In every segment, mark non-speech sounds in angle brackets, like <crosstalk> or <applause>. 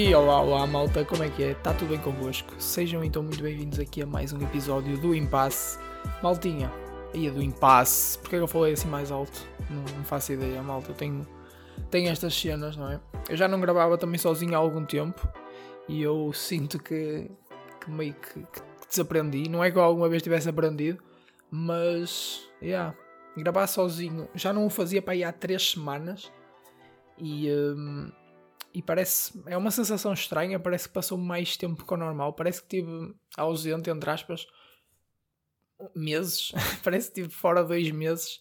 E olá, olá malta, como é que é? Está tudo bem convosco? Sejam então muito bem-vindos aqui a mais um episódio do Impasse. Maltinha, é do Impasse. Porquê é que eu falei assim mais alto? Não, não, faço ideia, malta. Eu tenho, tenho estas cenas, não é? Eu já não gravava também sozinho há algum tempo e eu sinto que, que meio que, que, desaprendi. Não é que eu alguma vez tivesse aprendido, mas, yeah, gravar sozinho já não o fazia para aí há três semanas e. Um, e parece. É uma sensação estranha, parece que passou mais tempo que o normal. Parece que estive ausente, entre aspas, meses. <laughs> parece que estive fora dois meses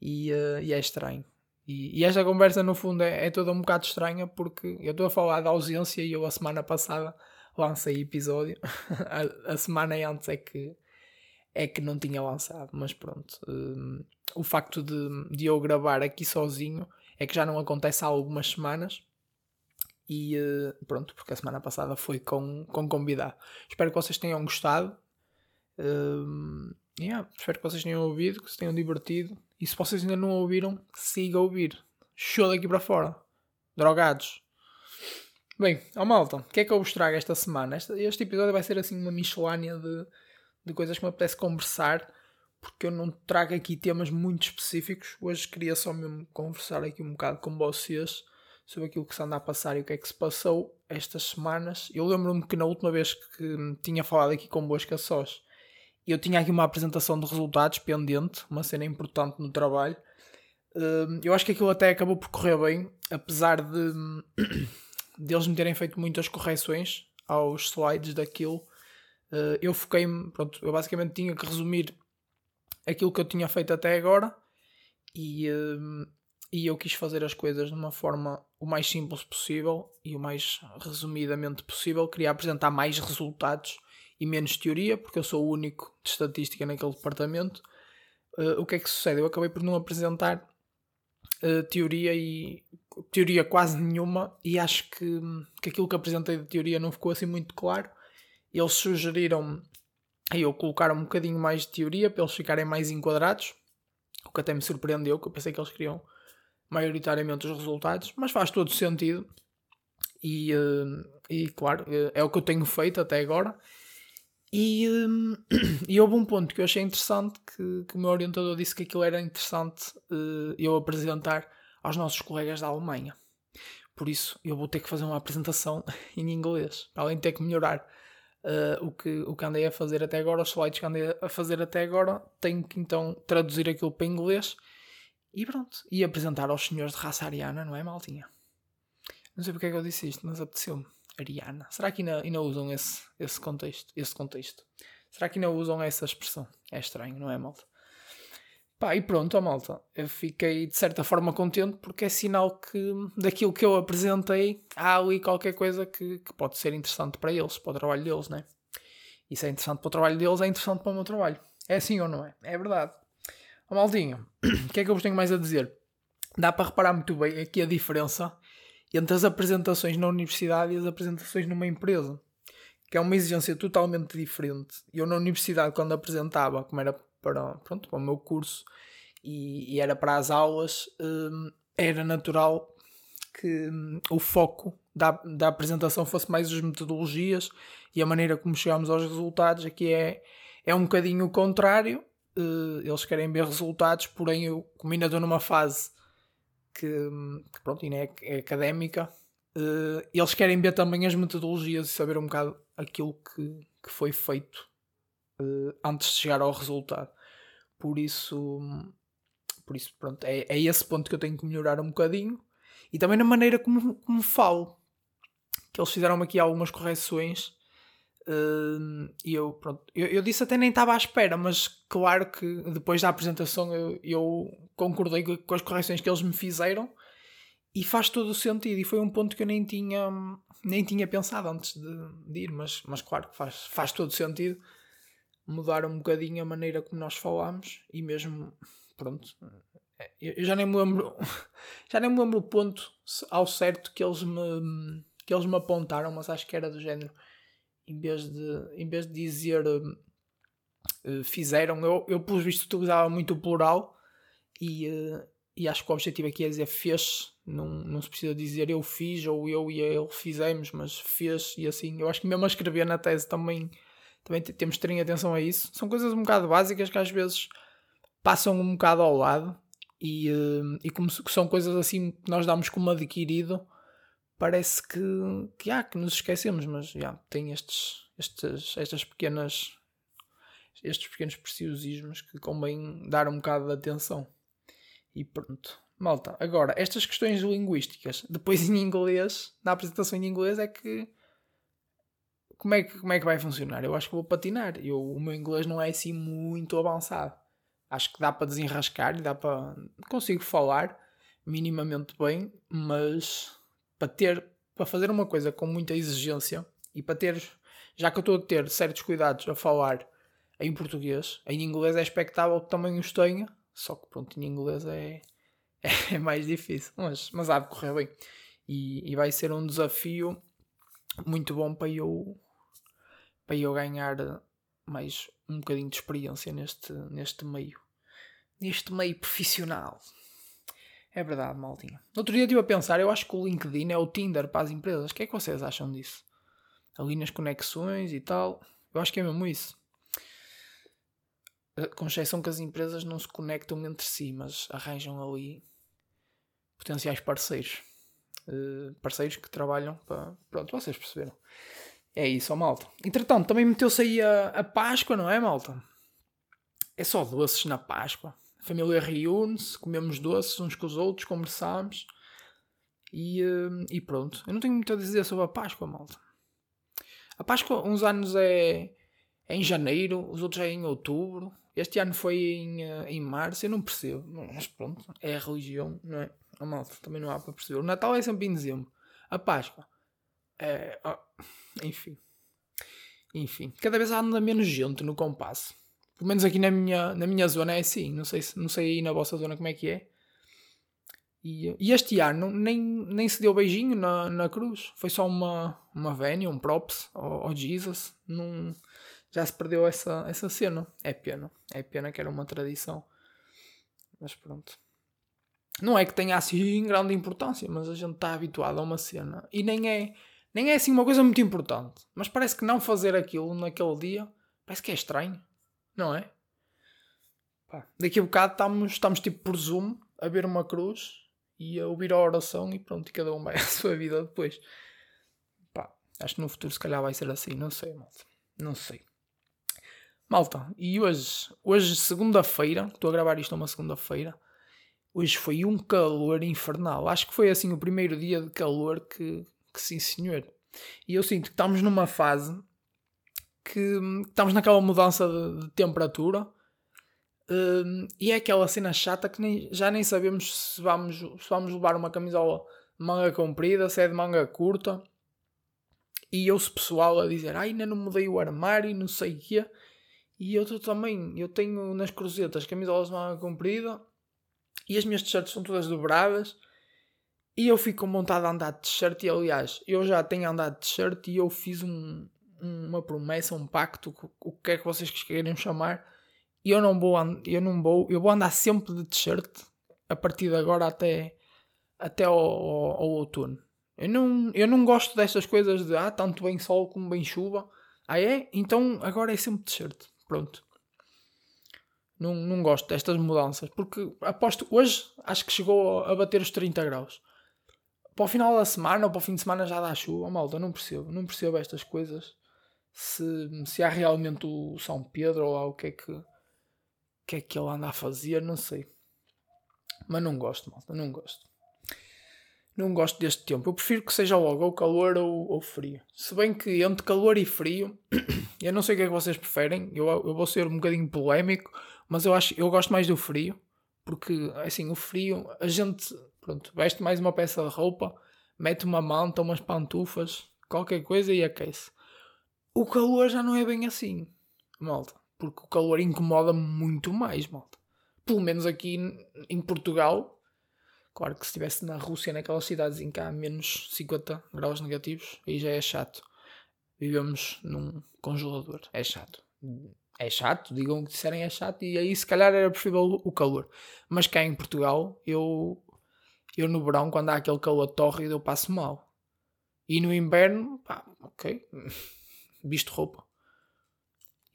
e, uh, e é estranho. E, e, esta conversa, no fundo, é, é toda um bocado estranha porque eu estou a falar da ausência e eu, a semana passada, lancei episódio. <laughs> a, a, semana antes é que, é que não tinha lançado, mas pronto. Um, o facto de, de eu gravar aqui sozinho é que já não acontece há algumas semanas e uh, pronto, porque a semana passada foi com, com convidado. Espero que vocês tenham gostado. Uh, yeah, espero que vocês tenham ouvido, que se tenham divertido. E se vocês ainda não ouviram, siga a ouvir. Show daqui para fora. Drogados. Bem, ó malta, o que é que eu vos trago esta semana? Este, este episódio vai ser assim uma miscelânea de, de coisas que me apetece conversar, porque eu não trago aqui temas muito específicos. Hoje queria só mesmo conversar aqui um bocado com vocês sobre aquilo que se anda a passar e o que é que se passou estas semanas. Eu lembro-me que na última vez que tinha falado aqui convosco a sós, eu tinha aqui uma apresentação de resultados pendente, uma cena importante no trabalho. Hum, eu acho que aquilo até acabou por correr bem, apesar de, <coughs> de eles me terem feito muitas correções aos slides daquilo. Hum, eu foquei-me, pronto, eu basicamente tinha que resumir aquilo que eu tinha feito até agora e, hum, e eu quis fazer as coisas de uma forma o mais simples possível e o mais resumidamente possível. Queria apresentar mais resultados e menos teoria, porque eu sou o único de estatística naquele departamento. Uh, o que é que sucede? Eu acabei por não apresentar uh, teoria e teoria quase nenhuma e acho que, que aquilo que apresentei de teoria não ficou assim muito claro. Eles sugeriram aí eu colocar um bocadinho mais de teoria para eles ficarem mais enquadrados, o que até me surpreendeu, que eu pensei que eles queriam maioritariamente os resultados, mas faz todo sentido. E, uh, e claro, uh, é o que eu tenho feito até agora. E, uh, <clears throat> e houve um ponto que eu achei interessante, que, que o meu orientador disse que aquilo era interessante eu apresentar aos nossos colegas da Alemanha. Por isso, eu vou ter que fazer uma apresentação <laughs> em inglês, além de ter que melhorar o, que, o que andei a fazer até agora, os slides que andei a fazer até agora, tenho que então traduzir aquilo para inglês e pronto. E apresentar aos senhores de raça ariana, não é, maltinha? Não sei porque é que eu disse isto, mas apeteceu-me. Ariana. Será que ainda, ainda usam esse, esse contexto? Esse contexto? Será que ainda usam essa expressão? É estranho, não é, malta? Pá, e pronto, ó, malta. Eu fiquei de certa forma contente porque é sinal que daquilo que eu apresentei há ali qualquer coisa que, que pode ser interessante para eles, para o trabalho deles, né? Isso é interessante para o trabalho deles, é interessante para o meu trabalho. É assim ou não é? É verdade. Ó Maldinho, <clears throat> o que é que eu vos tenho mais a dizer? Dá para reparar muito bem aqui a diferença entre as apresentações na universidade e as apresentações numa empresa, que é uma exigência totalmente diferente. Eu na universidade, quando apresentava, como era para, pronto, para o meu curso e, e era para as aulas, hum, era natural que hum, o foco da, da apresentação fosse mais as metodologias e a maneira como chegámos aos resultados. Aqui é, é um bocadinho o contrário eles querem ver resultados, porém eu, como ainda estou numa fase que, que pronto, ainda é, é académica, uh, eles querem ver também as metodologias e saber um bocado aquilo que, que foi feito uh, antes de chegar ao resultado. Por isso, por isso pronto, é, é esse ponto que eu tenho que melhorar um bocadinho. E também na maneira como, como falo. Que eles fizeram aqui algumas correções Uh, e eu, pronto, eu, eu, disse até nem estava à espera, mas claro que depois da apresentação eu, eu concordei com as correções que eles me fizeram e faz todo o sentido. E foi um ponto que eu nem tinha, nem tinha pensado antes de, de ir, mas, mas claro que faz, faz todo o sentido mudar um bocadinho a maneira como nós falamos e mesmo, pronto, eu já nem me lembro, <laughs> já nem me lembro o ponto ao certo que eles me, que eles me apontaram, mas acho que era do género em vez de, em vez de dizer uh, fizeram, eu, eu pelos vistos utilizava muito o plural e, uh, e acho que o objetivo aqui é dizer fez, não, não se precisa dizer eu fiz ou eu e ele fizemos, mas fez e assim. Eu acho que mesmo a escrever na tese também, também temos de ter atenção a isso. São coisas um bocado básicas que às vezes passam um bocado ao lado e, uh, e como são coisas assim que nós damos como adquirido, parece que, que, ah, que nos esquecemos, mas já, tem estes, estes, estas pequenas estes pequenos preciosismos que convém dar um bocado de atenção. E pronto. Malta, agora, estas questões linguísticas, depois em inglês, na apresentação em inglês, é que. Como é que, como é que vai funcionar? Eu acho que vou patinar. Eu, o meu inglês não é assim muito avançado. Acho que dá para desenrascar dá para. Consigo falar minimamente bem, mas para ter. Para fazer uma coisa com muita exigência e para ter. Já que eu estou a ter certos cuidados a falar em português, em inglês é expectável que também os tenha, só que pronto, em inglês é, <laughs> é mais difícil, mas, mas há de correr bem. E, e vai ser um desafio muito bom para eu, para eu ganhar mais um bocadinho de experiência neste, neste meio. Neste meio profissional. É verdade, maldinha. Outro dia estive a pensar, eu acho que o LinkedIn é o Tinder para as empresas. O que é que vocês acham disso? Ali nas conexões e tal. Eu acho que é mesmo isso. Eh, com exceção que as empresas não se conectam entre si, mas arranjam ali potenciais parceiros. Uh, parceiros que trabalham para. Pronto, vocês perceberam. É isso, ó, malta. Entretanto, também meteu-se aí a, a Páscoa, não é, malta? É só doces na Páscoa. A família reúne-se, comemos doces uns com os outros, conversamos e, uh, e pronto. Eu não tenho muito a dizer sobre a Páscoa, malta. A Páscoa, uns anos é, é em janeiro, os outros é em outubro. Este ano foi em, uh, em março, eu não percebo. Mas pronto, é a religião, não é? A malta também não há para perceber. O Natal é sempre em dezembro. A Páscoa é. Oh, enfim. Enfim. Cada vez anda menos gente no compasso. Pelo menos aqui na minha, na minha zona é assim. Não sei, não sei aí na vossa zona como é que é. E, e este ano nem, nem se deu beijinho na, na cruz. Foi só uma, uma vénia, um props ao, Jesus. Não já se perdeu essa, essa cena. É pena. É pena que era uma tradição. Mas pronto. Não é que tenha assim grande importância, mas a gente está habituado a uma cena. E nem é, nem é assim uma coisa muito importante. Mas parece que não fazer aquilo naquele dia parece que é estranho. Não é? Pá, daqui a bocado estamos, estamos tipo por Zoom a ver uma cruz e a ouvir a oração e pronto, e cada um vai <laughs> à sua vida depois. Pá, acho que no futuro se calhar vai ser assim, não sei, malta. Não sei. Malta, e hoje, hoje segunda-feira, estou a gravar isto uma segunda-feira, hoje foi um calor infernal. Acho que foi assim o primeiro dia de calor que, que sim senhor. E eu sinto que estamos numa fase que estamos naquela mudança de, de temperatura um, e é aquela cena chata que nem, já nem sabemos se vamos, se vamos levar uma camisola de manga comprida, se é de manga curta. E eu-se pessoal a dizer, ai, ainda não mudei o armário, não sei o quê. E eu também, eu tenho nas cruzetas camisolas de manga comprida e as minhas t-shirts são todas dobradas e eu fico com vontade de andar de t-shirt e aliás, eu já tenho andado de t-shirt e eu fiz um, uma promessa, um pacto, o que é que vocês querem chamar, e eu não vou, eu não vou, eu vou andar sempre de t-shirt a partir de agora até, até ao, ao, ao outono. Eu não, eu não gosto destas coisas de ah, tanto bem sol como bem chuva. Ah é? Então agora é sempre t-shirt. Pronto. Não, não gosto destas mudanças. Porque aposto, hoje acho que chegou a bater os 30 graus. Para o final da semana ou para o fim de semana já dá chuva. Malta, não percebo. Não percebo estas coisas. Se, se há realmente o São Pedro ou lá o que é que, que é que ele anda a fazer, não sei. Mas não gosto, malta, não gosto. Não gosto deste tempo. Eu prefiro que seja logo ou calor ou, ou frio. Se bem que entre calor e frio <clears throat> Eu não sei o que é que vocês preferem, eu, eu vou ser um bocadinho polémico, mas eu acho eu gosto mais do frio, porque assim, o frio, a gente pronto, veste mais uma peça de roupa, mete uma manta, umas pantufas, qualquer coisa e aquece. O calor já não é bem assim, malta, porque o calor incomoda muito mais, malta. Pelo menos aqui em Portugal, claro que se estivesse na Rússia, naquelas cidades em que há menos 50 graus negativos, aí já é chato vivemos num congelador. É chato. é chato, digam o que disserem é chato, e aí se calhar era preferível o calor. Mas cá em Portugal, eu, eu no verão, quando há aquele calor tórrido, eu passo mal. E no inverno, pá, ok, <laughs> visto roupa.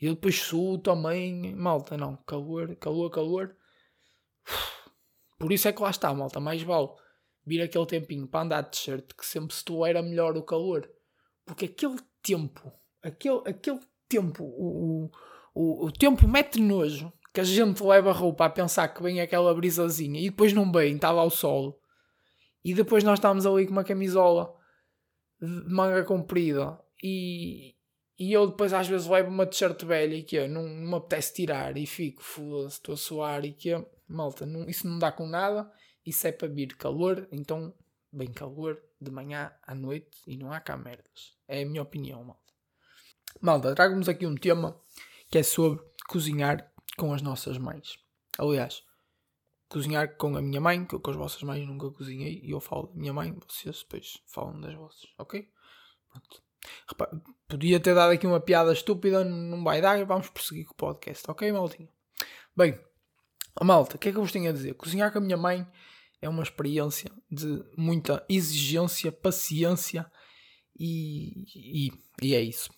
E eu depois suo também, malta, não, calor, calor, calor. Por isso é que lá está, malta, mais vale vir aquele tempinho para andar de t-shirt que sempre se tu era melhor o calor. Porque aquele tempo, aquele, aquele tempo, o, o, o tempo mete nojo que a gente leva a roupa a pensar que vem aquela brisazinha e depois não vem, estava ao sol. E depois nós estamos ali com uma camisola de manga comprida e, e eu depois às vezes levo uma t-shirt velha e que é, não, não me apetece tirar e fico, foda-se, estou a suar e que é, malta, não, isso não dá com nada, isso é para vir calor, então bem calor de manhã à noite e não há cá merdas. É a minha opinião, malta. Malta, trago-vos aqui um tema que é sobre cozinhar com as nossas mães. Aliás, cozinhar com a minha mãe, que eu com as vossas mães nunca cozinhei, e eu falo da minha mãe, vocês depois falam das vossas, ok? Pronto. Repara, podia ter dado aqui uma piada estúpida, não vai dar, vamos prosseguir com o podcast, ok, maltinho? Bem, malta, o que é que eu vos tenho a dizer? Cozinhar com a minha mãe é uma experiência de muita exigência, paciência e, e, e é isso.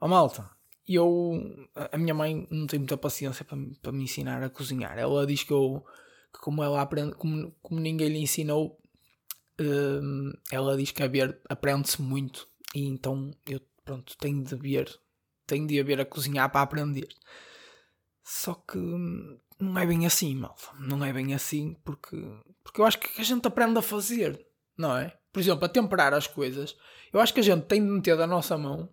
A malta, eu, a minha mãe não tem muita paciência para, para me ensinar a cozinhar. Ela diz que eu, que como ela aprende, como, como ninguém lhe ensinou, hum, ela diz que a ver aprende-se muito e então eu pronto, tenho de ver, tenho de haver a cozinhar para aprender. Só que não é bem assim, malta. Não é bem assim porque, porque eu acho que a gente aprende a fazer, não é? Por exemplo, a temperar as coisas. Eu acho que a gente tem de meter da nossa mão,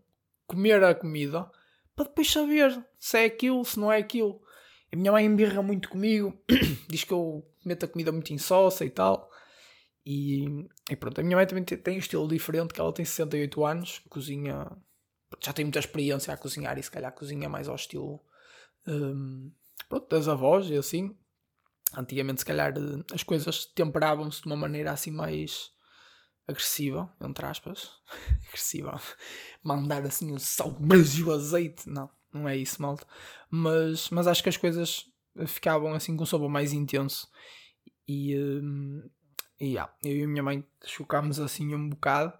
comer a comida, para depois saber se é aquilo, se não é aquilo. A minha mãe embirra muito comigo, <coughs> diz que eu meto a comida muito insossa e tal. E, e, pronto, a minha mãe também tem, um estilo diferente, que ela tem 68 anos, cozinha, já tem muita experiência a cozinhar e se calhar cozinha mais ao estilo um, pronto, das avós e assim. Antigamente, se calhar, as coisas temperavam-se de uma maneira assim mais agressiva, entre aspas. <laughs> agressiva. Mandar assim o sal, e o azeite. Não, não é isso, malta. Mas, mas acho que as coisas ficavam assim com um sabor mais intenso. E, um, e yeah, eu e a minha mãe chocámos assim um bocado.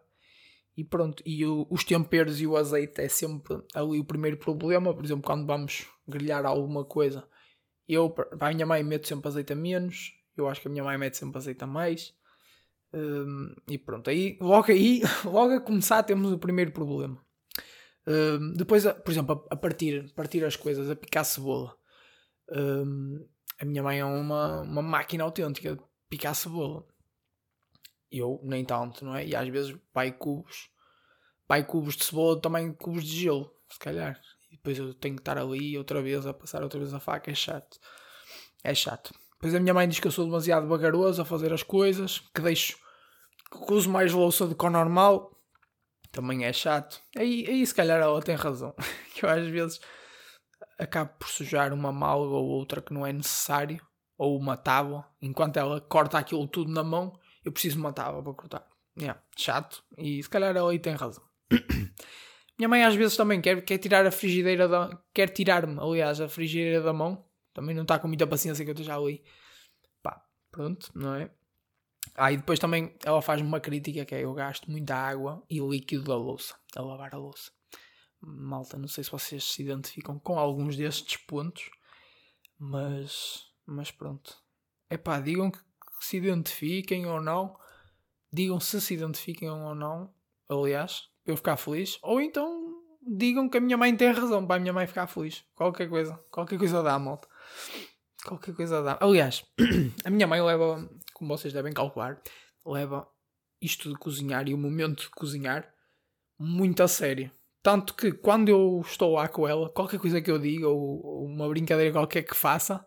E pronto, e o, os temperos e o azeite é sempre ali o primeiro problema. Por exemplo, quando vamos grelhar alguma coisa, eu a minha mãe meto sempre azeite a menos. Eu acho que a minha mãe mete sempre azeite a mais. Um, e pronto, aí logo aí, <laughs> logo a começar temos o primeiro problema. Um, depois, por exemplo, a, a, partir, partir as coisas, a picar cebola. Um, a minha mãe é uma, uma máquina autêntica de picar cebola. Eu, nem tanto, não é? E às vezes vai cubos, vai cubos de cebola também cubos de gelo, se calhar. E depois eu tenho que estar ali outra vez a passar outra vez a faca, é chato. É chato. Depois a minha mãe diz que eu sou demasiado vagaroso a fazer as coisas, que deixo que uso mais louça do que o normal. Também é chato. Aí, aí se calhar ela tem razão. <laughs> que eu às vezes acabo por sujar uma malga ou outra que não é necessário. Ou uma tábua. Enquanto ela corta aquilo tudo na mão, eu preciso de uma tábua para cortar. Yeah, chato. E se calhar ela aí tem razão. <coughs> Minha mãe às vezes também quer, quer tirar a frigideira da. Quer tirar-me, aliás, a frigideira da mão. Também não está com muita paciência que eu esteja ali. Pá, pronto, não é? Ah, e depois também ela faz uma crítica que é eu gasto muita água e líquido da louça, a lavar a louça. Malta, não sei se vocês se identificam com alguns destes pontos, mas, mas pronto. É pá, digam que se identifiquem ou não, digam se se identifiquem ou não, aliás, para eu ficar feliz, ou então digam que a minha mãe tem razão para a minha mãe ficar feliz. Qualquer coisa, qualquer coisa dá, malta. Qualquer coisa dá. Aliás, <clears throat> a minha mãe leva, como vocês devem calcular, leva isto de cozinhar e o momento de cozinhar muito a sério. Tanto que quando eu estou lá com ela, qualquer coisa que eu diga ou, uma brincadeira qualquer que faça,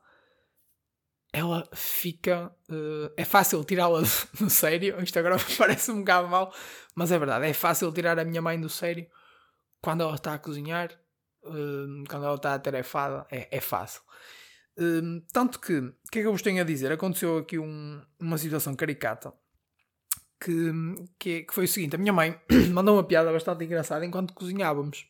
ela fica. Uh, é fácil tirá-la <laughs> do sério. Isto agora <laughs> parece um bocado mal, mas é verdade. É fácil tirar a minha mãe do sério quando ela está a cozinhar, uh, quando ela está atarefada. É, é fácil. Um, tanto que, o que é que eu vos tenho a dizer? Aconteceu aqui um, uma situação caricata que, que, que, foi o seguinte: a minha mãe <clears throat> mandou uma piada bastante engraçada enquanto cozinhávamos.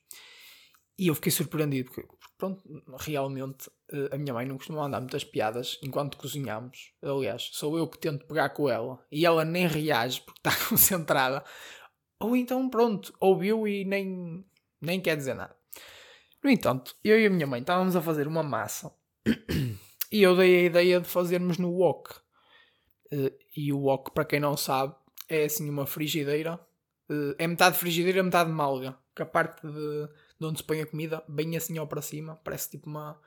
E eu fiquei surpreendido, porque, pronto, realmente eh, a minha mãe não costuma andar muitas piadas enquanto cozinhamos. Aliás, sou eu que tento pegar com ela e ela nem reage porque está <laughs> concentrada. Ou então, pronto, ouviu e nem, nem quer dizer nada. No entanto, eu e a minha mãe estávamos a fazer uma massa <clears throat> e eu dei a ideia de fazermos no wok. Eh, e o wok, para quem não sabe, é assim uma frigideira. Eh, é metade frigideira, metade malga. Que a parte de, de onde se põe a comida, bem assim ao para cima, parece tipo uma.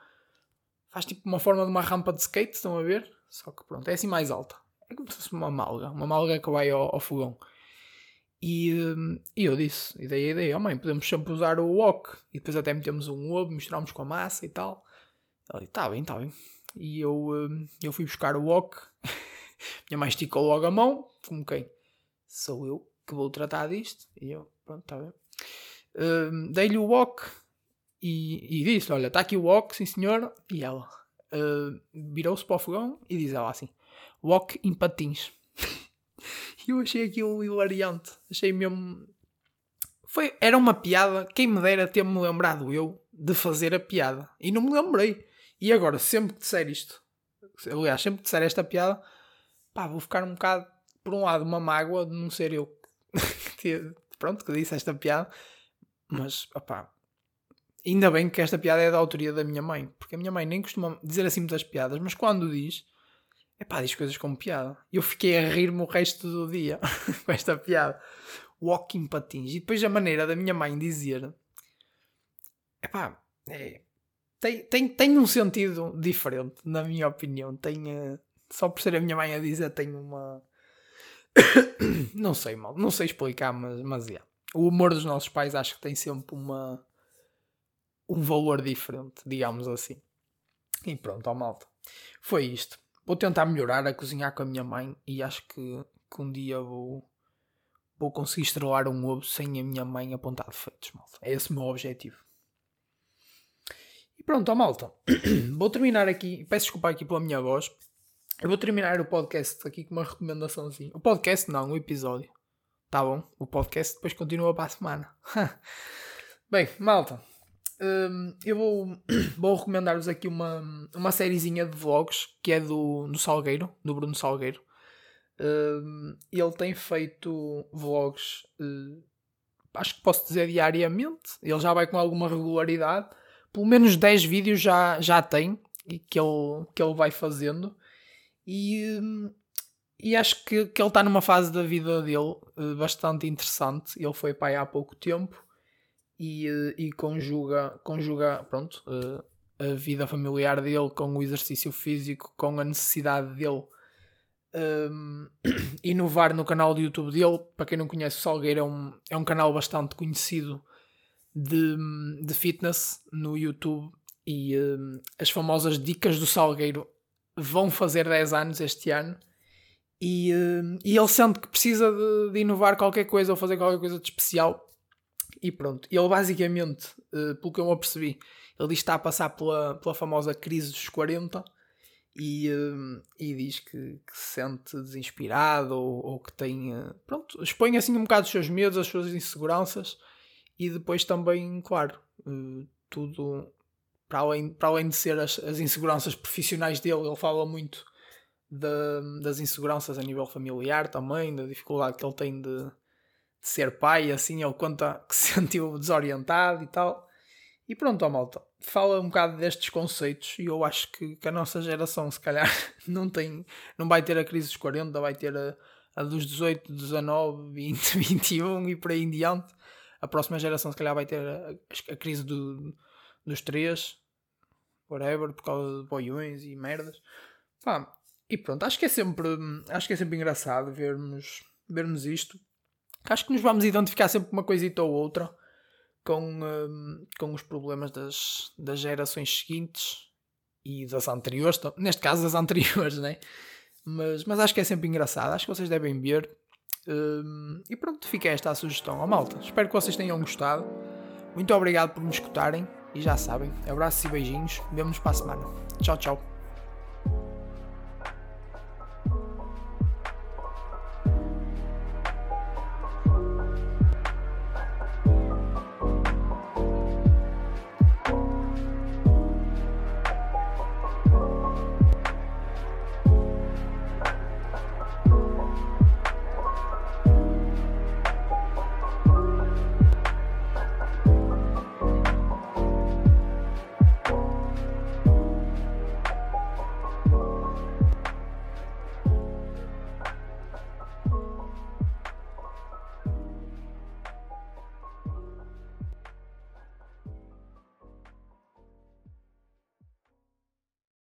Faz tipo uma forma de uma rampa de skate, estão a ver? Só que pronto, é assim mais alta. É como se fosse uma malga, uma malga que vai ao, ao fogão. E, e, eu disse, e dei a ideia, oh mãe, podemos sempre usar o wok. E depois até metemos um ovo, misturamos com a massa e tal. Ela disse, tá bem, tá bem. E eu, eu fui buscar o wok. <laughs> Minha mãe esticou logo a mão, como quem? Sou eu que vou tratar disto. E eu, pronto, tá bem. Uh, Dei-lhe o wok e, e disse, olha, está aqui o wok, sim senhor. E ela uh, virou-se para o fogão e diz ela assim, wok em patins. <laughs> E eu achei aquilo hilariante. Achei mesmo. Foi, era uma piada. Quem me dera ter-me lembrado eu de fazer a piada. E não me lembrei. E agora, sempre que disser isto, aliás, sempre que disser esta piada, pá, vou ficar um bocado, por um lado, uma mágoa de não ser eu que, <laughs> pronto, que disse esta piada. Mas, opá, ainda bem que esta piada é da autoria da minha mãe. Porque a minha mãe nem costuma dizer assim muitas piadas, mas quando diz é pá, diz coisas com piada. Eu fiquei a rir-me o resto do dia <laughs> com esta piada. Walking patins. E depois a maneira da minha mãe dizer. Epá, é, tem, tem, tem um sentido diferente, na minha opinião. Tem, uh, só por ser a minha mãe a dizer, tem uma. <coughs> não sei, mal, não sei explicar, mas, mas é. O humor dos nossos pais acho que tem sempre uma. um valor diferente, digamos assim. E pronto, ó malta. Foi isto. Vou tentar melhorar a cozinhar com a minha mãe e acho que, que um dia vou, vou conseguir estrelar um ovo sem a minha mãe apontar defeitos, malta. É esse o meu objetivo. E pronto, ó, malta. <clears throat> vou terminar aqui. Peço desculpa aqui pela minha voz. Eu vou terminar o podcast aqui com uma recomendaçãozinha. O podcast não, o episódio. Tá bom? O podcast depois continua para a semana. <laughs> Bem, malta. Um, eu vou, <coughs> vou recomendar-vos aqui uma, uma sériezinha de vlogs que é do, do Salgueiro, do Bruno Salgueiro. Um, ele tem feito vlogs, uh, acho que posso dizer diariamente. Ele já vai com alguma regularidade. Pelo menos 10 vídeos já, já tem que ele, que ele vai fazendo. E, e acho que, que ele está numa fase da vida dele uh, bastante interessante. Ele foi pai há pouco tempo e, eh, e conjuga, conjuga pronto, eh, a vida familiar dele com o exercício físico, com a necessidade dele um, ehm, <clears throat> inovar no canal do YouTube dele. Para quem não conhece, o Salgueiro é um, é um canal bastante conhecido de, de fitness no YouTube e um, as famosas dicas do Salgueiro vão fazer 10 anos este ano. E, um, e ele sente que precisa de, de, inovar qualquer coisa ou fazer qualquer coisa de especial e pronto. Ele basicamente, uh, pelo que eu me apercebi, ele diz que está a passar pela, pela famosa crise dos 40 e, uh, e diz que, que, se sente desinspirado ou, ou que tem. Uh, pronto, expõe assim um bocado os seus medos, as suas inseguranças e depois também, claro, tudo para além, para além de ser as, as inseguranças profissionais dele, ele fala muito de, das inseguranças a nível familiar também, da dificuldade que ele tem de de ser pai, assim, ele conta que <laughs> se sentiu desorientado e tal. E pronto, ó malta, fala um bocado destes conceitos e eu acho que, que, a nossa geração, se calhar, <laughs> não tem, não vai ter a crise dos 40, vai ter a, a dos 18, 19, 20, 21 e por aí em diante. A próxima geração, se calhar, vai ter a, a crise do, dos 3, whatever, por causa de boiões e merdas. Pá, e pronto, acho que é sempre, acho que é sempre engraçado vermos, vermos isto acho que nos vamos identificar sempre uma coisita ou outra com, um, com os problemas das, das gerações seguintes e das anteriores, neste caso das anteriores, <laughs> né? Mas, mas acho que é sempre engraçado, acho que vocês devem ver. Um, e pronto, fica esta a sugestão. Oh, malta, espero que vocês tenham gostado. Muito obrigado por me escutarem e já sabem, abraços e beijinhos. Vemo-nos para a semana. Tchau, tchau.